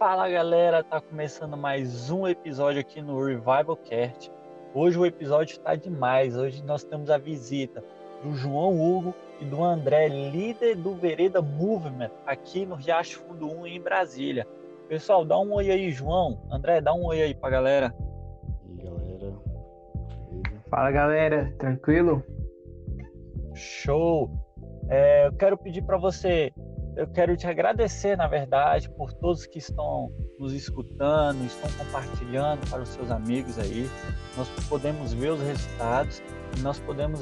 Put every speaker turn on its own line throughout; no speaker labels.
Fala galera, tá começando mais um episódio aqui no Revival Cast. Hoje o episódio está demais. Hoje nós temos a visita do João Hugo e do André, líder do Vereda Movement, aqui no Riacho Fundo 1 em Brasília. Pessoal, dá um oi aí, João. André, dá um oi aí pra galera.
E aí, galera.
Fala galera, tranquilo?
Show! É, eu quero pedir para você eu quero te agradecer, na verdade, por todos que estão nos escutando, estão compartilhando para os seus amigos aí. Nós podemos ver os resultados e nós podemos,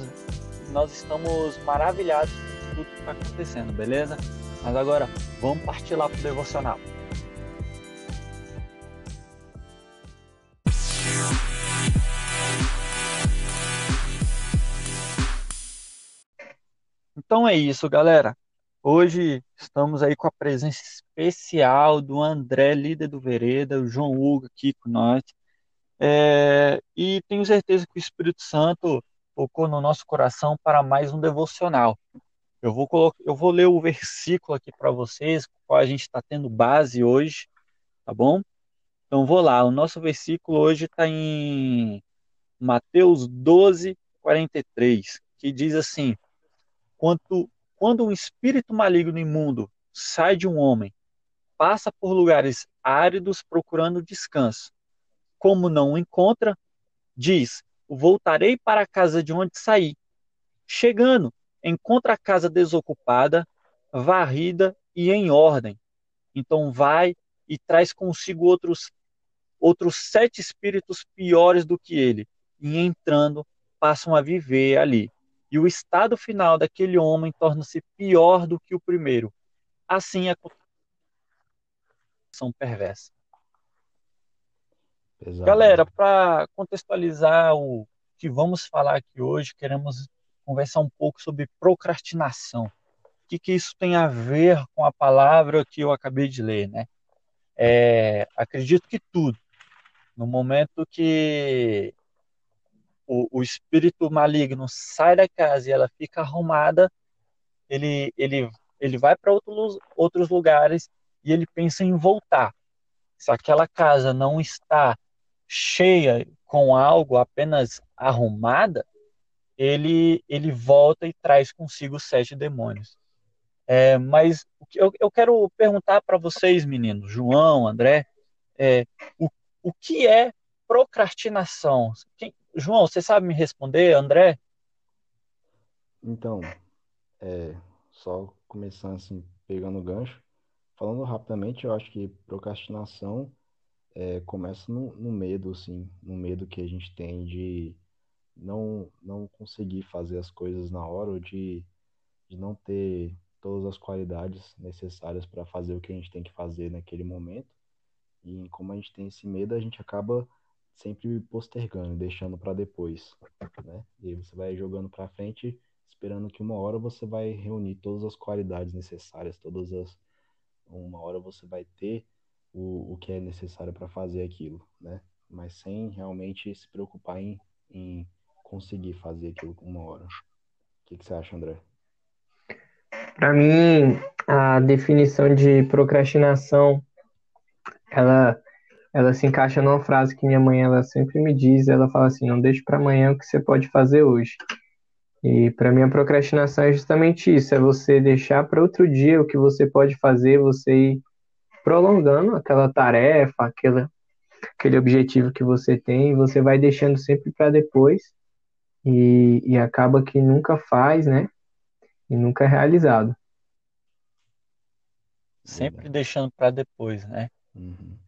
nós estamos maravilhados com tudo que está acontecendo, beleza? Mas agora vamos partir lá para o devocional. Então é isso, galera. Hoje estamos aí com a presença especial do André, líder do Vereda, o João Hugo aqui com nós. É, e tenho certeza que o Espírito Santo tocou no nosso coração para mais um devocional. Eu vou, colocar, eu vou ler o versículo aqui para vocês, com o qual a gente está tendo base hoje, tá bom? Então vou lá, o nosso versículo hoje está em Mateus 12, 43, que diz assim: Quanto quando um espírito maligno imundo sai de um homem, passa por lugares áridos procurando descanso. Como não o encontra, diz: Voltarei para a casa de onde saí. Chegando, encontra a casa desocupada, varrida e em ordem. Então vai e traz consigo outros outros sete espíritos piores do que ele, e entrando passam a viver ali e o estado final daquele homem torna-se pior do que o primeiro. Assim é a são perversa. Pesado. Galera, para contextualizar o que vamos falar aqui hoje, queremos conversar um pouco sobre procrastinação. O que, que isso tem a ver com a palavra que eu acabei de ler, né? É, acredito que tudo. No momento que o, o espírito maligno sai da casa e ela fica arrumada, ele, ele, ele vai para outros, outros lugares e ele pensa em voltar. Se aquela casa não está cheia com algo apenas arrumada, ele, ele volta e traz consigo sete demônios. É, mas eu, eu quero perguntar para vocês, meninos, João, André, é, o, o que é procrastinação? Quem, João, você sabe me responder, André?
Então, é, só começando assim, pegando o gancho, falando rapidamente, eu acho que procrastinação é, começa no, no, medo, assim, no medo que a gente tem de não, não conseguir fazer as coisas na hora ou de, de não ter todas as qualidades necessárias para fazer o que a gente tem que fazer naquele momento. E como a gente tem esse medo, a gente acaba sempre postergando, deixando para depois, né? E você vai jogando para frente, esperando que uma hora você vai reunir todas as qualidades necessárias, todas as uma hora você vai ter o, o que é necessário para fazer aquilo, né? Mas sem realmente se preocupar em, em conseguir fazer aquilo uma hora. O que, que você acha, André?
Para mim, a definição de procrastinação, ela ela se encaixa numa frase que minha mãe ela sempre me diz, ela fala assim, não deixe para amanhã o que você pode fazer hoje. E para mim a procrastinação é justamente isso, é você deixar para outro dia o que você pode fazer, você ir prolongando aquela tarefa, aquela, aquele objetivo que você tem, você vai deixando sempre para depois e, e acaba que nunca faz, né? E nunca é realizado.
Sempre deixando para depois, né?
Uhum.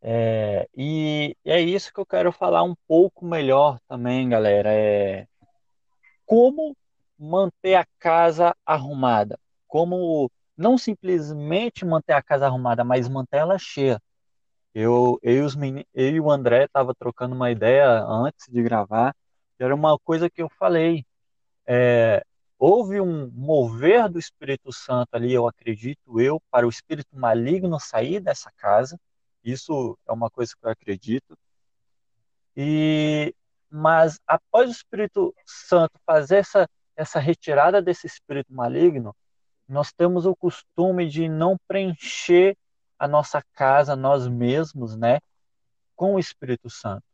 É, e é isso que eu quero falar um pouco melhor também, galera. É como manter a casa arrumada. Como não simplesmente manter a casa arrumada, mas manter ela cheia. Eu, eu, e, os eu e o André estava trocando uma ideia antes de gravar. Era uma coisa que eu falei. É, houve um mover do Espírito Santo ali, eu acredito eu, para o espírito maligno sair dessa casa isso é uma coisa que eu acredito. E mas após o Espírito Santo fazer essa essa retirada desse espírito maligno, nós temos o costume de não preencher a nossa casa, nós mesmos, né, com o Espírito Santo.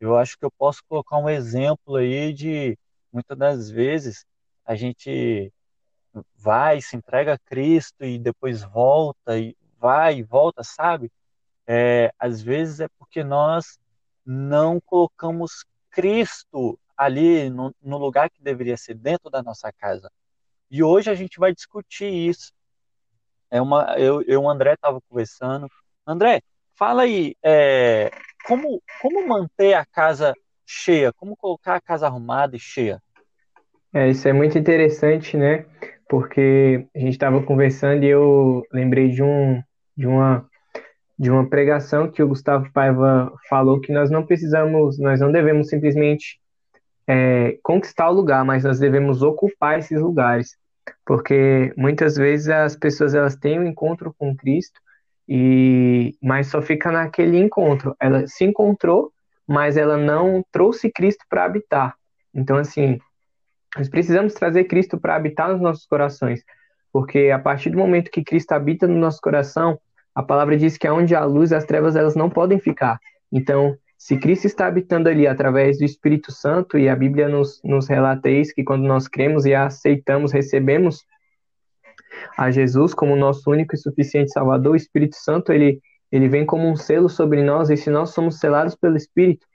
Eu acho que eu posso colocar um exemplo aí de muitas das vezes a gente vai, se entrega a Cristo e depois volta e vai e volta, sabe? É, às vezes é porque nós não colocamos Cristo ali no, no lugar que deveria ser dentro da nossa casa. E hoje a gente vai discutir isso. É uma, eu, eu o André estava conversando. André, fala aí, é, como, como manter a casa cheia? Como colocar a casa arrumada e cheia?
É, isso é muito interessante, né? Porque a gente estava conversando e eu lembrei de, um, de, uma, de uma pregação que o Gustavo Paiva falou que nós não precisamos, nós não devemos simplesmente é, conquistar o lugar, mas nós devemos ocupar esses lugares, porque muitas vezes as pessoas elas têm um encontro com Cristo e mas só fica naquele encontro. Ela se encontrou, mas ela não trouxe Cristo para habitar. Então assim, nós precisamos trazer Cristo para habitar nos nossos corações, porque a partir do momento que Cristo habita no nosso coração, a palavra diz que aonde há luz, as trevas elas não podem ficar. Então, se Cristo está habitando ali através do Espírito Santo, e a Bíblia nos, nos relata isso, que quando nós cremos e aceitamos, recebemos a Jesus como nosso único e suficiente Salvador, o Espírito Santo, ele, ele vem como um selo sobre nós, e se nós somos selados pelo Espírito,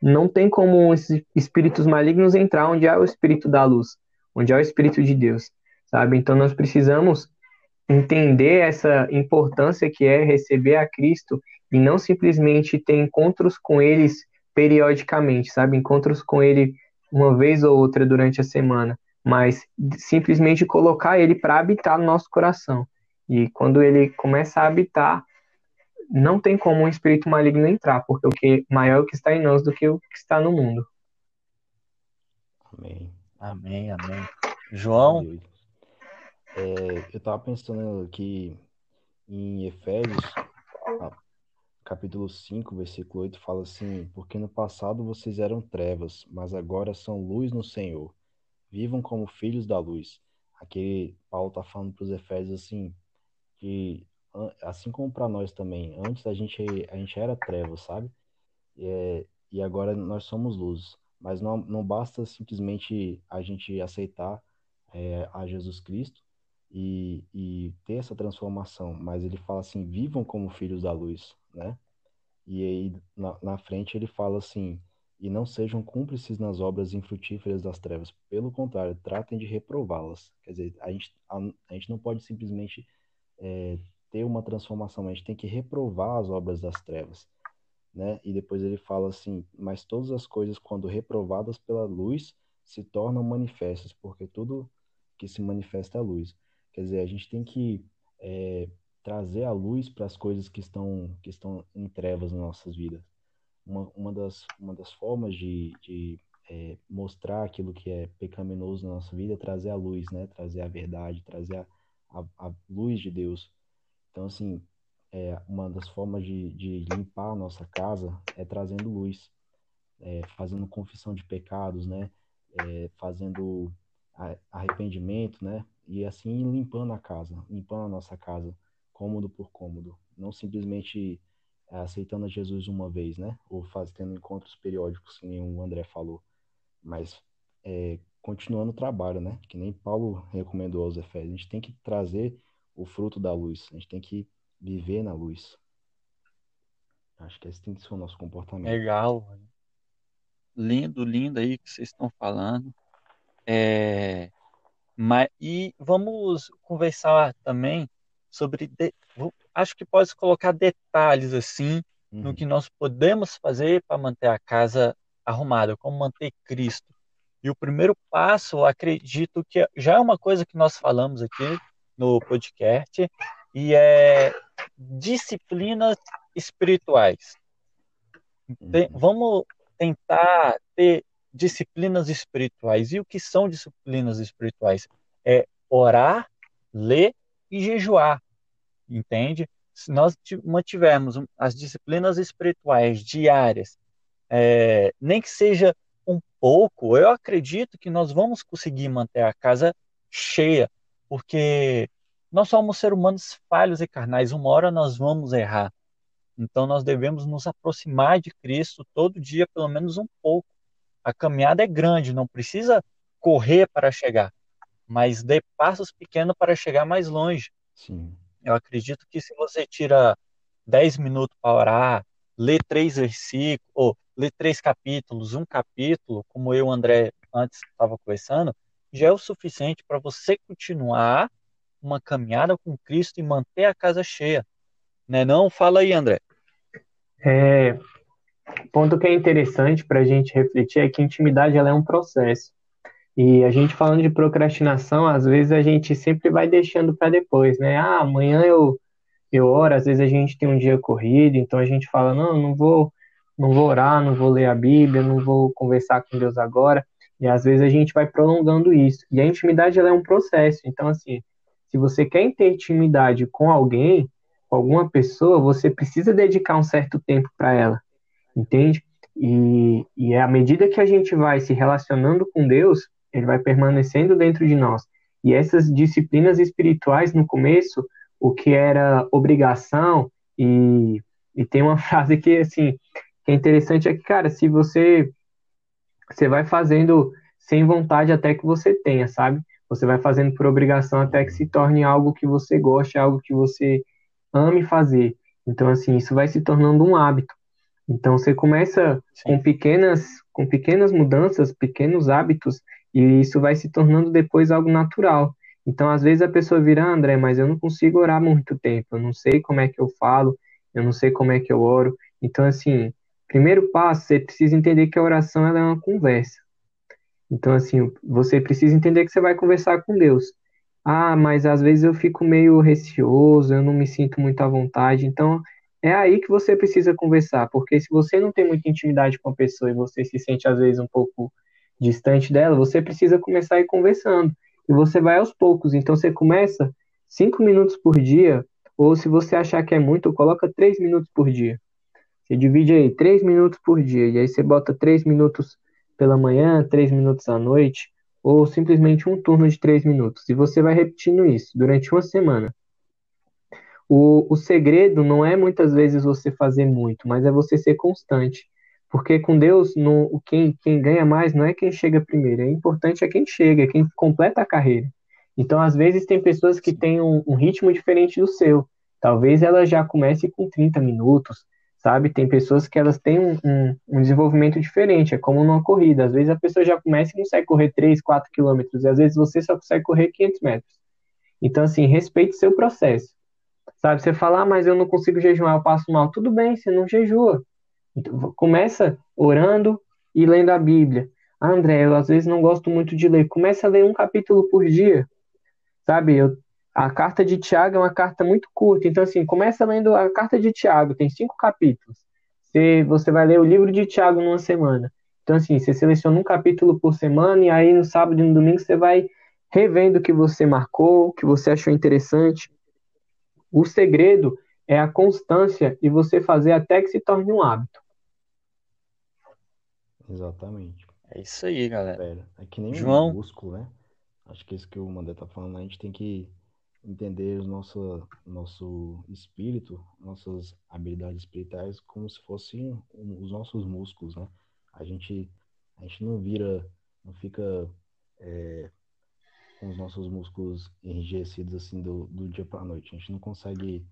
não tem como esses espíritos malignos entrar onde há o Espírito da luz, onde há o Espírito de Deus, sabe? Então nós precisamos entender essa importância que é receber a Cristo e não simplesmente ter encontros com eles periodicamente, sabe? Encontros com ele uma vez ou outra durante a semana, mas simplesmente colocar ele para habitar no nosso coração. E quando ele começa a habitar, não tem como um espírito maligno entrar, porque o que maior é o que está em nós do que o que está no mundo.
Amém.
Amém, amém. João?
É, eu estava pensando que em Efésios, capítulo 5, versículo 8, fala assim: Porque no passado vocês eram trevas, mas agora são luz no Senhor. Vivam como filhos da luz. Aqui Paulo está falando para os Efésios assim, que assim como para nós também, antes a gente, a gente era trevas, sabe? É, e agora nós somos luz. Mas não, não basta simplesmente a gente aceitar é, a Jesus Cristo e, e ter essa transformação, mas ele fala assim: vivam como filhos da luz né? E aí na, na frente ele fala assim: e não sejam cúmplices nas obras infrutíferas das trevas. Pelo contrário, tratem de reprová-las. Quer dizer, a gente, a, a gente não pode simplesmente é, ter uma transformação, a gente tem que reprovar as obras das trevas. Né? E depois ele fala assim: mas todas as coisas, quando reprovadas pela luz, se tornam manifestas, porque tudo que se manifesta é luz. Quer dizer, a gente tem que é, trazer a luz para as coisas que estão, que estão em trevas nas nossas vidas. Uma, uma, das, uma das formas de, de é, mostrar aquilo que é pecaminoso na nossa vida é trazer a luz, né? Trazer a verdade, trazer a, a, a luz de Deus. Então, assim, é, uma das formas de, de limpar a nossa casa é trazendo luz, é, fazendo confissão de pecados, né? É, fazendo arrependimento, né? E assim limpando a casa, limpando a nossa casa cômodo por cômodo, não simplesmente é, aceitando a Jesus uma vez, né? Ou fazendo encontros periódicos, que nem o André falou, mas é, continuando o trabalho, né? Que nem Paulo recomendou aos Efésios. A gente tem que trazer o fruto da luz, a gente tem que viver na luz. Acho que esse tem que ser o nosso comportamento.
Legal. Lindo, lindo aí que vocês estão falando. É... Mas, e vamos conversar também sobre. De... Acho que pode colocar detalhes assim uhum. no que nós podemos fazer para manter a casa arrumada, como manter Cristo. E o primeiro passo, acredito que já é uma coisa que nós falamos aqui no podcast, e é disciplinas espirituais. Uhum. vamos tentar ter disciplinas espirituais. E o que são disciplinas espirituais? É orar, ler e jejuar, entende? Se nós mantivermos as disciplinas espirituais diárias, é, nem que seja um pouco, eu acredito que nós vamos conseguir manter a casa cheia, porque nós somos seres humanos falhos e carnais, uma hora nós vamos errar. Então nós devemos nos aproximar de Cristo todo dia, pelo menos um pouco. A caminhada é grande, não precisa correr para chegar, mas dê passos pequenos para chegar mais longe.
Sim.
Eu acredito que se você tira 10 minutos para orar, lê três versículos, ou lê três capítulos, um capítulo, como eu, André, antes estava conversando, já é o suficiente para você continuar uma caminhada com Cristo e manter a casa cheia. Né não? Fala aí, André.
É, ponto que é interessante para a gente refletir é que a intimidade ela é um processo. E a gente falando de procrastinação, às vezes a gente sempre vai deixando para depois, né? Ah, amanhã eu eu oro, às vezes a gente tem um dia corrido, então a gente fala, não, não vou, não vou orar, não vou ler a Bíblia, não vou conversar com Deus agora. E às vezes a gente vai prolongando isso. E a intimidade ela é um processo. Então assim, se você quer ter intimidade com alguém, com alguma pessoa, você precisa dedicar um certo tempo para ela, entende? E, e é à medida que a gente vai se relacionando com Deus, ele vai permanecendo dentro de nós. E essas disciplinas espirituais, no começo, o que era obrigação, e, e tem uma frase que, assim, que é interessante, é que, cara, se você, você vai fazendo sem vontade até que você tenha, sabe? Você vai fazendo por obrigação até que se torne algo que você goste, algo que você ame fazer. Então, assim, isso vai se tornando um hábito. Então, você começa Sim. com pequenas, com pequenas mudanças, pequenos hábitos, e isso vai se tornando depois algo natural. Então, às vezes a pessoa vira, ah, André, mas eu não consigo orar muito tempo, eu não sei como é que eu falo, eu não sei como é que eu oro. Então, assim, primeiro passo, você precisa entender que a oração é uma conversa. Então, assim, você precisa entender que você vai conversar com Deus. Ah, mas às vezes eu fico meio receoso, eu não me sinto muito à vontade. Então, é aí que você precisa conversar, porque se você não tem muita intimidade com a pessoa e você se sente às vezes um pouco distante dela, você precisa começar a ir conversando. E você vai aos poucos. Então, você começa cinco minutos por dia, ou se você achar que é muito, coloca três minutos por dia. Você divide aí três minutos por dia, e aí você bota três minutos pela manhã, três minutos à noite, ou simplesmente um turno de três minutos. E você vai repetindo isso durante uma semana. O, o segredo não é muitas vezes você fazer muito, mas é você ser constante. Porque com Deus, no, quem, quem ganha mais não é quem chega primeiro, é importante é quem chega, é quem completa a carreira. Então, às vezes, tem pessoas que têm um, um ritmo diferente do seu. Talvez ela já comece com 30 minutos, sabe? Tem pessoas que elas têm um, um, um, desenvolvimento diferente, é como numa corrida. Às vezes a pessoa já começa e consegue correr 3, 4 quilômetros, e às vezes você só consegue correr 500 metros. Então, assim, respeite seu processo. Sabe, você fala, ah, mas eu não consigo jejuar, eu passo mal. Tudo bem, você não jejua. Então, começa orando e lendo a Bíblia. Ah, André, eu às vezes não gosto muito de ler. Começa a ler um capítulo por dia. Sabe, eu a carta de Tiago é uma carta muito curta, então assim, começa lendo a carta de Tiago, tem cinco capítulos. Você, você vai ler o livro de Tiago numa semana. Então assim, você seleciona um capítulo por semana e aí no sábado e no domingo você vai revendo o que você marcou, o que você achou interessante. O segredo é a constância e você fazer até que se torne um hábito.
Exatamente.
É isso aí, galera.
É que nem
João...
um músculo, né? Acho que é isso que o Mandé tá falando, a gente tem que entender o nosso, nosso espírito, nossas habilidades espirituais como se fossem os nossos músculos, né? A gente, a gente não vira, não fica é, com os nossos músculos enrijecidos assim do, do dia para a noite. A gente não consegue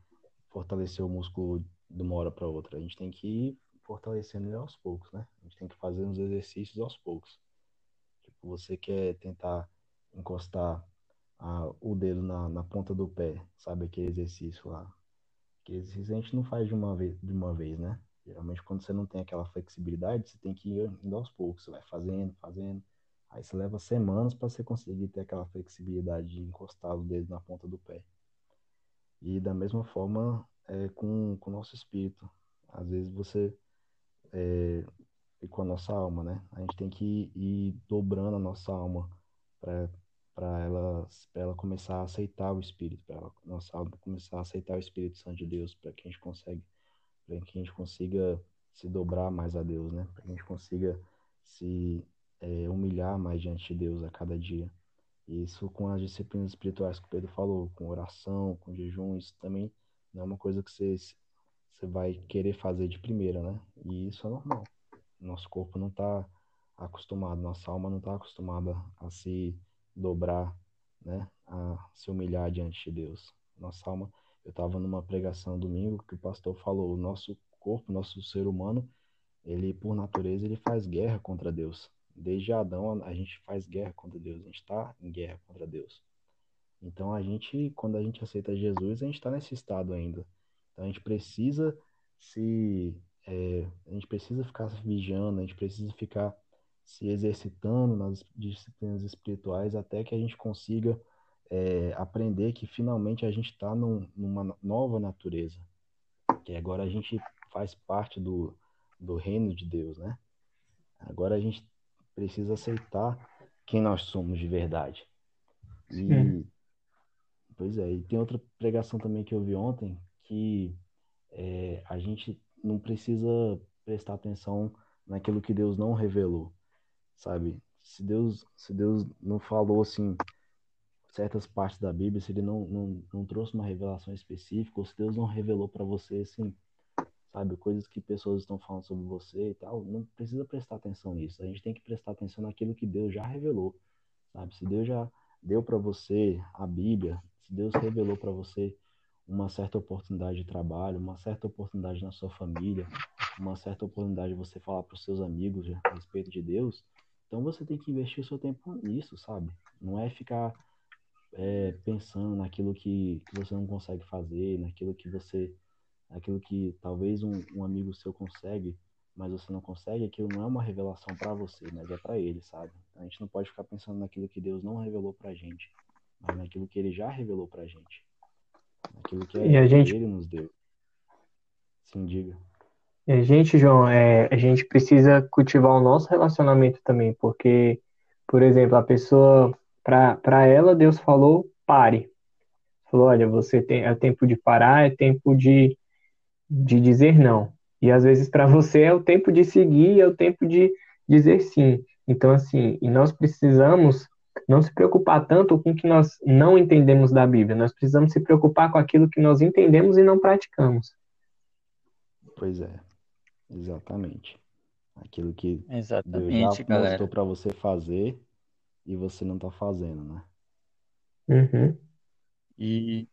fortalecer o músculo de uma hora para outra. A gente tem que ir fortalecendo ele aos poucos, né? A gente tem que fazer uns exercícios aos poucos. Tipo, você quer tentar encostar a, o dedo na, na ponta do pé, sabe? Aquele exercício lá. Aquele exercício a gente não faz de uma vez, de uma vez, né? Geralmente quando você não tem aquela flexibilidade, você tem que ir aos poucos. Você vai fazendo, fazendo. Aí você leva semanas para você conseguir ter aquela flexibilidade de encostar o dedo na ponta do pé. E da mesma forma é, com, com o nosso espírito. Às vezes você é, e com a nossa alma, né? A gente tem que ir, dobrando a nossa alma para ela, ela começar a aceitar o Espírito, para ela nossa alma começar a aceitar o Espírito Santo de Deus, para que a gente consegue, para que a gente consiga se dobrar mais a Deus, né? Para que a gente consiga se é, humilhar mais diante de Deus a cada dia Isso com as disciplinas espirituais que o Pedro falou, com oração, com jejum, isso também não é uma coisa que você, você vai querer fazer de primeira, né? E isso é normal. Nosso corpo não está acostumado, nossa alma não está acostumada a se dobrar, né? A se humilhar diante de Deus. Nossa alma, eu estava numa pregação domingo que o pastor falou, o nosso corpo, nosso ser humano, ele por natureza ele faz guerra contra Deus. Desde Adão a gente faz guerra contra Deus, a gente está em guerra contra Deus. Então a gente, quando a gente aceita Jesus, a gente está nesse estado ainda. Então a gente precisa se, é, a gente precisa ficar vigiando, a gente precisa ficar se exercitando nas disciplinas espirituais até que a gente consiga é, aprender que finalmente a gente está num, numa nova natureza, que agora a gente faz parte do, do reino de Deus, né? Agora a gente precisa aceitar quem nós somos de verdade. E, pois é, e tem outra pregação também que eu vi ontem, que é, a gente não precisa prestar atenção naquilo que Deus não revelou, sabe? Se Deus, se Deus não falou assim certas partes da Bíblia, se ele não, não, não trouxe uma revelação específica, ou se Deus não revelou para você assim sabe? Coisas que pessoas estão falando sobre você e tal. Não precisa prestar atenção nisso. A gente tem que prestar atenção naquilo que Deus já revelou, sabe? Se Deus já deu para você a Bíblia, se Deus revelou para você uma certa oportunidade de trabalho, uma certa oportunidade na sua família, uma certa oportunidade de você falar para os seus amigos a respeito de Deus, então você tem que investir o seu tempo nisso, sabe? Não é ficar é, pensando naquilo que, que você não consegue fazer, naquilo que você aquilo que talvez um, um amigo seu consegue, mas você não consegue, aquilo não é uma revelação para você, mas é para ele, sabe? A gente não pode ficar pensando naquilo que Deus não revelou pra gente, mas naquilo que ele já revelou pra gente. Naquilo que
é, gente...
ele nos deu. Sim, diga.
E a gente, João, é, a gente precisa cultivar o nosso relacionamento também, porque, por exemplo, a pessoa, para ela, Deus falou, pare. Falou, olha, você tem, é tempo de parar, é tempo de de dizer não. E às vezes para você é o tempo de seguir, é o tempo de dizer sim. Então, assim, e nós precisamos não se preocupar tanto com o que nós não entendemos da Bíblia. Nós precisamos se preocupar com aquilo que nós entendemos e não praticamos.
Pois é, exatamente. Aquilo que
exatamente,
Deus já mostrou para você fazer e você não está fazendo, né?
Uhum.
E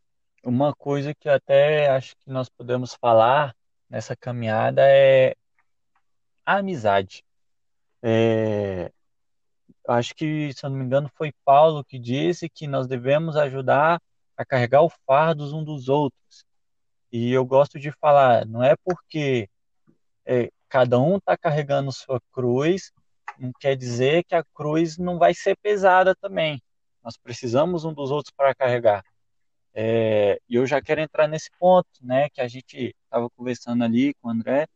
uma coisa que até acho que nós podemos falar nessa caminhada é a amizade. É, acho que, se eu não me engano, foi Paulo que disse que nós devemos ajudar a carregar o fardo um dos outros. E eu gosto de falar, não é porque é, cada um está carregando sua cruz, não quer dizer que a cruz não vai ser pesada também. Nós precisamos um dos outros para carregar. É, e eu já quero entrar nesse ponto, né, que a gente estava conversando ali com o André.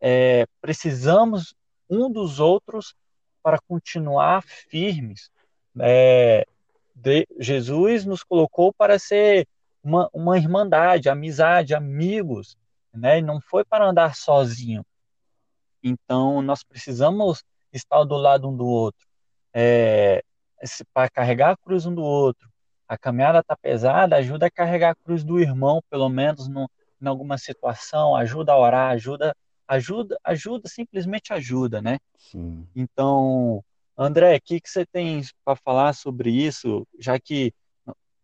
É, precisamos um dos outros para continuar firmes. É, de, Jesus nos colocou para ser uma, uma irmandade, amizade, amigos, né? Não foi para andar sozinho. Então, nós precisamos estar do lado um do outro, é, para carregar a cruz um do outro, a caminhada está pesada, ajuda a carregar a cruz do irmão, pelo menos no, em alguma situação, ajuda a orar, ajuda, ajuda, ajuda, simplesmente ajuda, né?
Sim.
Então, André, o que, que você tem para falar sobre isso? Já que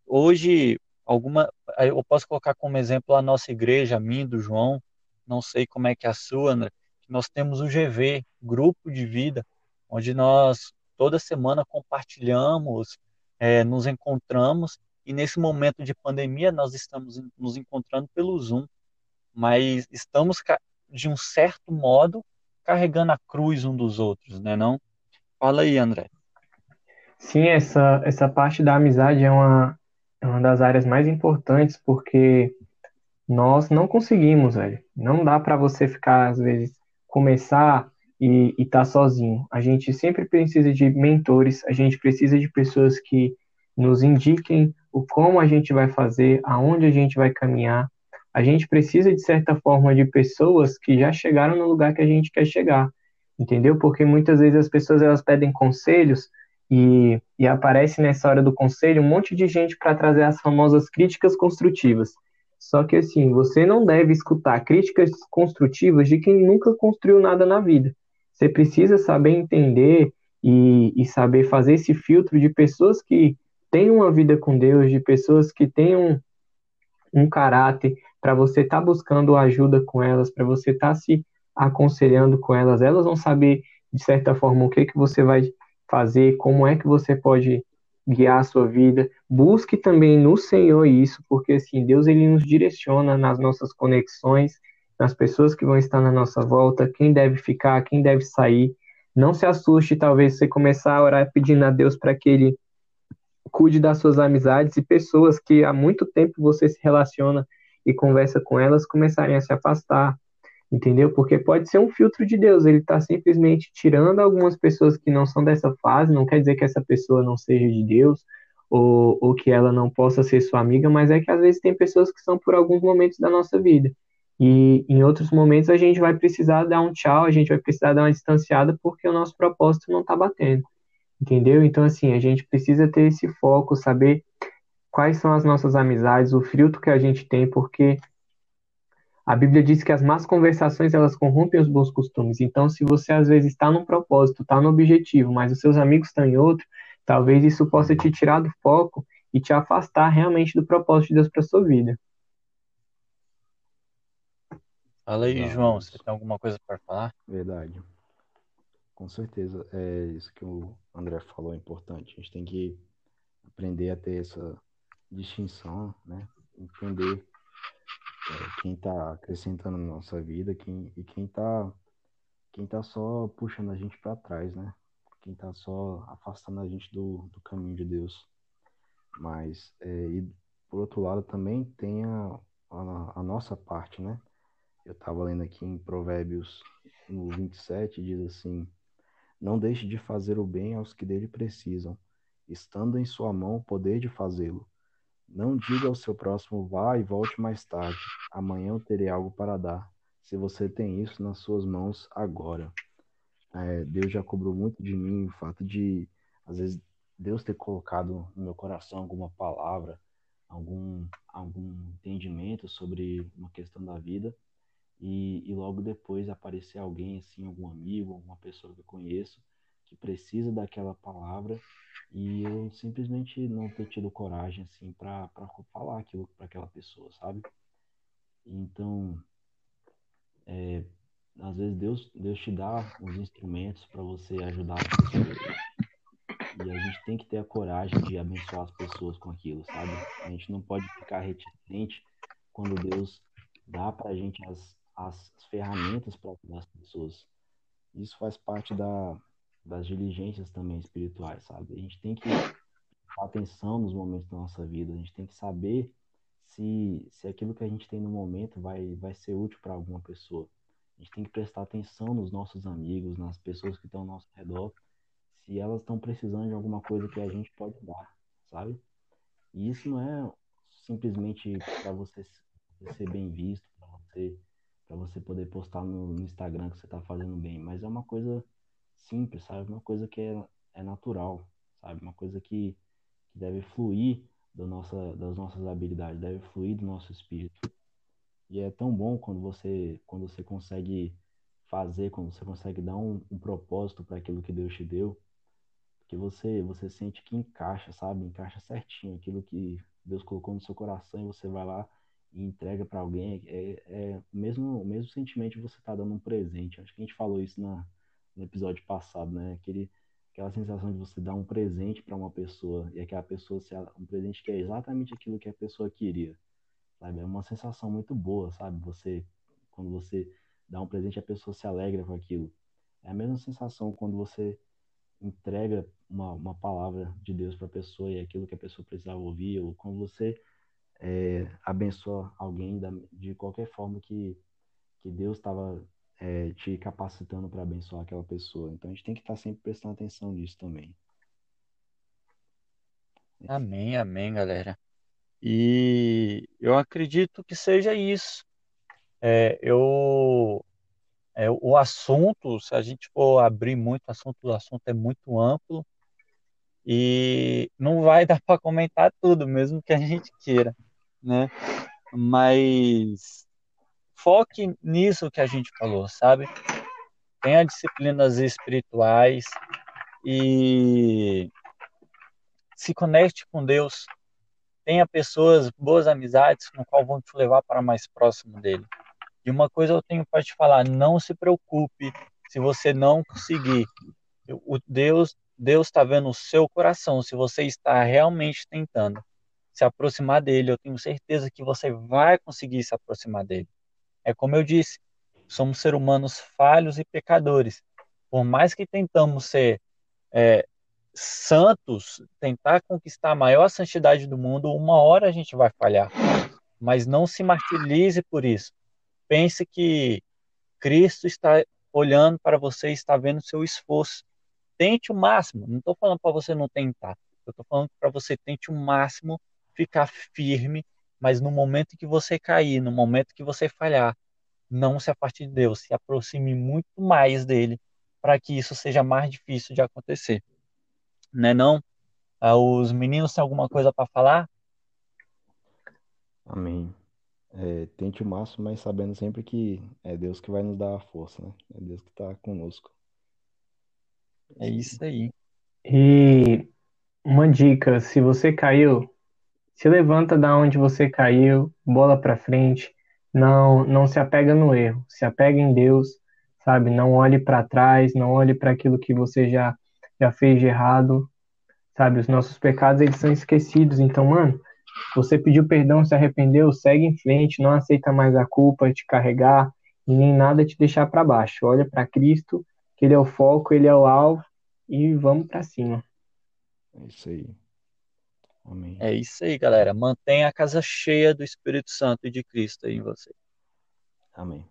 hoje alguma, eu posso colocar como exemplo a nossa igreja, a mim, do João, não sei como é que é a sua, André, nós temos o GV, Grupo de Vida, onde nós toda semana compartilhamos é, nos encontramos e nesse momento de pandemia nós estamos nos encontrando pelo Zoom, mas estamos de um certo modo carregando a cruz um dos outros, né não? Fala aí, André.
Sim, essa essa parte da amizade é uma é uma das áreas mais importantes porque nós não conseguimos, velho. Não dá para você ficar às vezes começar e estar tá sozinho. A gente sempre precisa de mentores, a gente precisa de pessoas que nos indiquem o como a gente vai fazer, aonde a gente vai caminhar. A gente precisa, de certa forma, de pessoas que já chegaram no lugar que a gente quer chegar, entendeu? Porque muitas vezes as pessoas elas pedem conselhos e, e aparece nessa hora do conselho um monte de gente para trazer as famosas críticas construtivas. Só que assim, você não deve escutar críticas construtivas de quem nunca construiu nada na vida. Você precisa saber entender e, e saber fazer esse filtro de pessoas que têm uma vida com Deus, de pessoas que têm um, um caráter, para você estar tá buscando ajuda com elas, para você estar tá se aconselhando com elas. Elas vão saber, de certa forma, o que, que você vai fazer, como é que você pode guiar a sua vida. Busque também no Senhor isso, porque assim, Deus ele nos direciona nas nossas conexões, nas pessoas que vão estar na nossa volta, quem deve ficar, quem deve sair. Não se assuste, talvez você começar a orar pedindo a Deus para que ele cuide das suas amizades e pessoas que há muito tempo você se relaciona e conversa com elas começarem a se afastar, entendeu? Porque pode ser um filtro de Deus, ele está simplesmente tirando algumas pessoas que não são dessa fase, não quer dizer que essa pessoa não seja de Deus, ou, ou que ela não possa ser sua amiga, mas é que às vezes tem pessoas que são por alguns momentos da nossa vida. E em outros momentos a gente vai precisar dar um tchau, a gente vai precisar dar uma distanciada porque o nosso propósito não está batendo. Entendeu? Então, assim, a gente precisa ter esse foco, saber quais são as nossas amizades, o filtro que a gente tem, porque a Bíblia diz que as más conversações elas corrompem os bons costumes. Então, se você às vezes está num propósito, está no objetivo, mas os seus amigos estão em outro, talvez isso possa te tirar do foco e te afastar realmente do propósito de Deus para sua vida.
Fala aí, João, você tem alguma coisa para falar?
Verdade. Com certeza, é isso que o André falou é importante. A gente tem que aprender a ter essa distinção, né? Entender é, quem está acrescentando na nossa vida quem, e quem está quem tá só puxando a gente para trás, né? Quem está só afastando a gente do, do caminho de Deus. Mas, é, e por outro lado, também tem a, a, a nossa parte, né? Eu estava lendo aqui em Provérbios no 27, diz assim: Não deixe de fazer o bem aos que dele precisam, estando em sua mão o poder de fazê-lo. Não diga ao seu próximo, vá e volte mais tarde. Amanhã eu terei algo para dar. Se você tem isso nas suas mãos agora. É, Deus já cobrou muito de mim o fato de, às vezes, Deus ter colocado no meu coração alguma palavra, algum, algum entendimento sobre uma questão da vida. E, e logo depois aparecer alguém, assim, algum amigo, alguma pessoa que eu conheço, que precisa daquela palavra e eu simplesmente não ter tido coragem assim para falar aquilo para aquela pessoa, sabe? Então, é, às vezes Deus Deus te dá os instrumentos para você ajudar as pessoas e a gente tem que ter a coragem de abençoar as pessoas com aquilo, sabe? A gente não pode ficar reticente quando Deus dá para a gente as, as ferramentas para ajudar as pessoas. Isso faz parte da, das diligências também espirituais, sabe? A gente tem que prestar atenção nos momentos da nossa vida, a gente tem que saber se, se aquilo que a gente tem no momento vai, vai ser útil para alguma pessoa. A gente tem que prestar atenção nos nossos amigos, nas pessoas que estão ao nosso redor, se elas estão precisando de alguma coisa que a gente pode dar, sabe? E isso não é simplesmente para você ser bem visto, para você, você poder postar no Instagram que você está fazendo bem, mas é uma coisa simples, sabe? Uma coisa que é, é natural, sabe? Uma coisa que, que deve fluir do nossa, das nossas habilidades, deve fluir do nosso espírito. E é tão bom quando você, quando você consegue fazer, quando você consegue dar um, um propósito para aquilo que Deus te deu, que você, você sente que encaixa, sabe? Encaixa certinho aquilo que Deus colocou no seu coração e você vai lá e entrega para alguém. É, é mesmo, o mesmo sentimento de você estar tá dando um presente. Acho que a gente falou isso na, no episódio passado, né? Aquele, aquela sensação de você dar um presente para uma pessoa e aquela pessoa ser um presente que é exatamente aquilo que a pessoa queria, sabe? É uma sensação muito boa, sabe? Você quando você dá um presente a pessoa se alegra com aquilo. É a mesma sensação quando você entrega uma, uma palavra de Deus para a pessoa e é aquilo que a pessoa precisava ouvir, ou quando você é, abençoa alguém da, de qualquer forma que, que Deus estava é, te capacitando para abençoar aquela pessoa. Então a gente tem que estar tá sempre prestando atenção nisso também.
Amém, amém, galera. E eu acredito que seja isso. É, eu, é, o assunto, se a gente for abrir muito assunto, o assunto é muito amplo, E não vai dar para comentar tudo, mesmo que a gente queira, né? Mas foque nisso que a gente falou, sabe? Tenha disciplinas espirituais e se conecte com Deus. Tenha pessoas, boas amizades, com qual vão te levar para mais próximo dele. E uma coisa eu tenho para te falar, não se preocupe se você não conseguir. O Deus Deus está vendo o seu coração, se você está realmente tentando se aproximar dele, eu tenho certeza que você vai conseguir se aproximar dele. É como eu disse, somos seres humanos falhos e pecadores. Por mais que tentamos ser é, santos, tentar conquistar a maior santidade do mundo, uma hora a gente vai falhar. Mas não se martirize por isso. Pense que Cristo está olhando para você, está vendo seu esforço. Tente o máximo. Não estou falando para você não tentar. Eu estou falando para você tente o máximo ficar firme, mas no momento que você cair, no momento que você falhar, não se afaste de Deus, se aproxime muito mais dele para que isso seja mais difícil de acontecer. Né não? Ah, os meninos têm alguma coisa para falar?
Amém. É, tente o máximo, mas sabendo sempre que é Deus que vai nos dar a força, né? É Deus que está conosco.
É isso aí.
E uma dica, se você caiu, se levanta da onde você caiu, bola para frente, não não se apega no erro, se apega em Deus, sabe? Não olhe para trás, não olhe para aquilo que você já já fez de errado, sabe? Os nossos pecados eles são esquecidos, então, mano, você pediu perdão, se arrependeu, segue em frente, não aceita mais a culpa te carregar e nem nada te deixar para baixo. Olha para Cristo, ele é o foco, ele é o alvo e vamos para cima.
É isso aí. Amém.
É isso aí, galera. Mantenha a casa cheia do Espírito Santo e de Cristo aí em você.
Amém.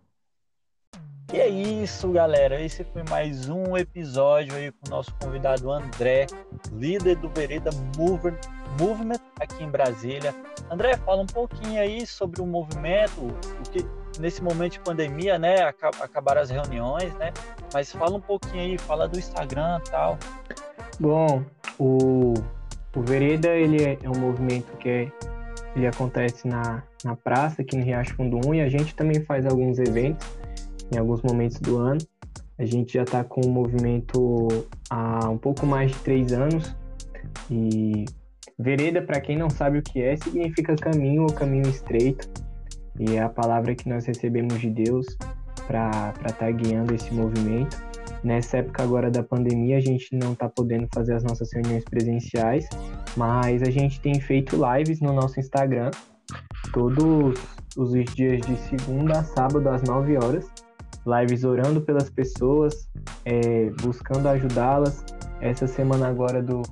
E é isso, galera. Esse foi mais um episódio aí com o nosso convidado André, líder do Vereda Movement, Movement aqui em Brasília. André, fala um pouquinho aí sobre o movimento, o que nesse momento de pandemia, né, acabaram as reuniões, né? Mas fala um pouquinho aí, fala do Instagram, tal.
Bom, o o Vereda ele é, é um movimento que é, ele acontece na, na praça aqui no Riacho Fundo 1 e a gente também faz alguns eventos em alguns momentos do ano. A gente já está com o movimento há um pouco mais de três anos e vereda, para quem não sabe o que é, significa caminho ou caminho estreito e é a palavra que nós recebemos de Deus para estar tá guiando esse movimento. Nessa época agora da pandemia, a gente não está podendo fazer as nossas reuniões presenciais, mas a gente tem feito lives no nosso Instagram, todos os dias de segunda a sábado às 9 horas. Lives orando pelas pessoas, é, buscando ajudá-las. Essa semana agora do,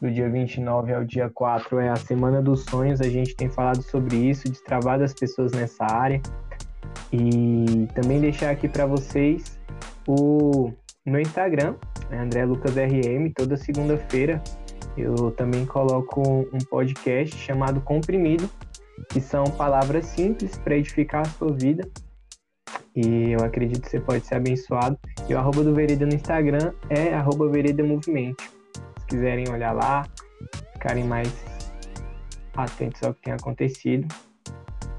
do dia 29 ao dia 4 é a Semana dos Sonhos. A gente tem falado sobre isso, destravar das pessoas nessa área. E também deixar aqui para vocês o meu Instagram, é André Lucas RM, toda segunda-feira eu também coloco um podcast chamado Comprimido, que são palavras simples para edificar a sua vida. E eu acredito que você pode ser abençoado. E o arroba do Vereda no Instagram é arroba Vereda Movimento. Se quiserem olhar lá, ficarem mais atentos ao que tem acontecido.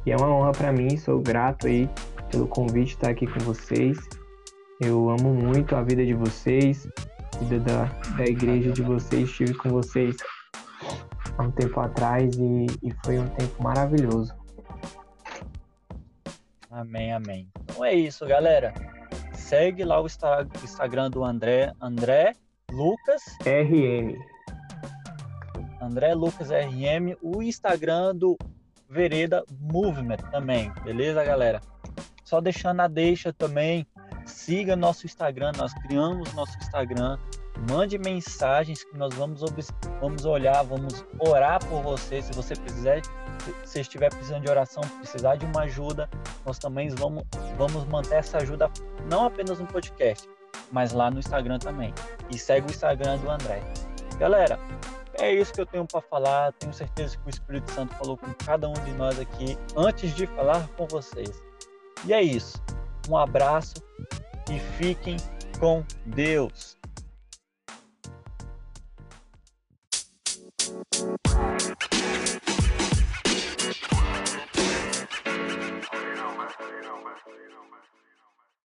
E é uma honra para mim, sou grato aí pelo convite estar aqui com vocês. Eu amo muito a vida de vocês, a vida da, da igreja de vocês. Estive com vocês há um tempo atrás e, e foi um tempo maravilhoso.
Amém, amém. Então é isso, galera. Segue lá o Instagram do André, André Lucas
RM.
André Lucas RM, o Instagram do Vereda Movement também, beleza, galera? Só deixando a deixa também Siga nosso Instagram, nós criamos nosso Instagram. Mande mensagens que nós vamos, vamos olhar, vamos orar por você. Se você precisar, se estiver precisando de oração, precisar de uma ajuda, nós também vamos, vamos manter essa ajuda não apenas no podcast, mas lá no Instagram também. E segue o Instagram do André. Galera, é isso que eu tenho para falar. Tenho certeza que o Espírito Santo falou com cada um de nós aqui antes de falar com vocês. E é isso. Um abraço e fiquem com Deus.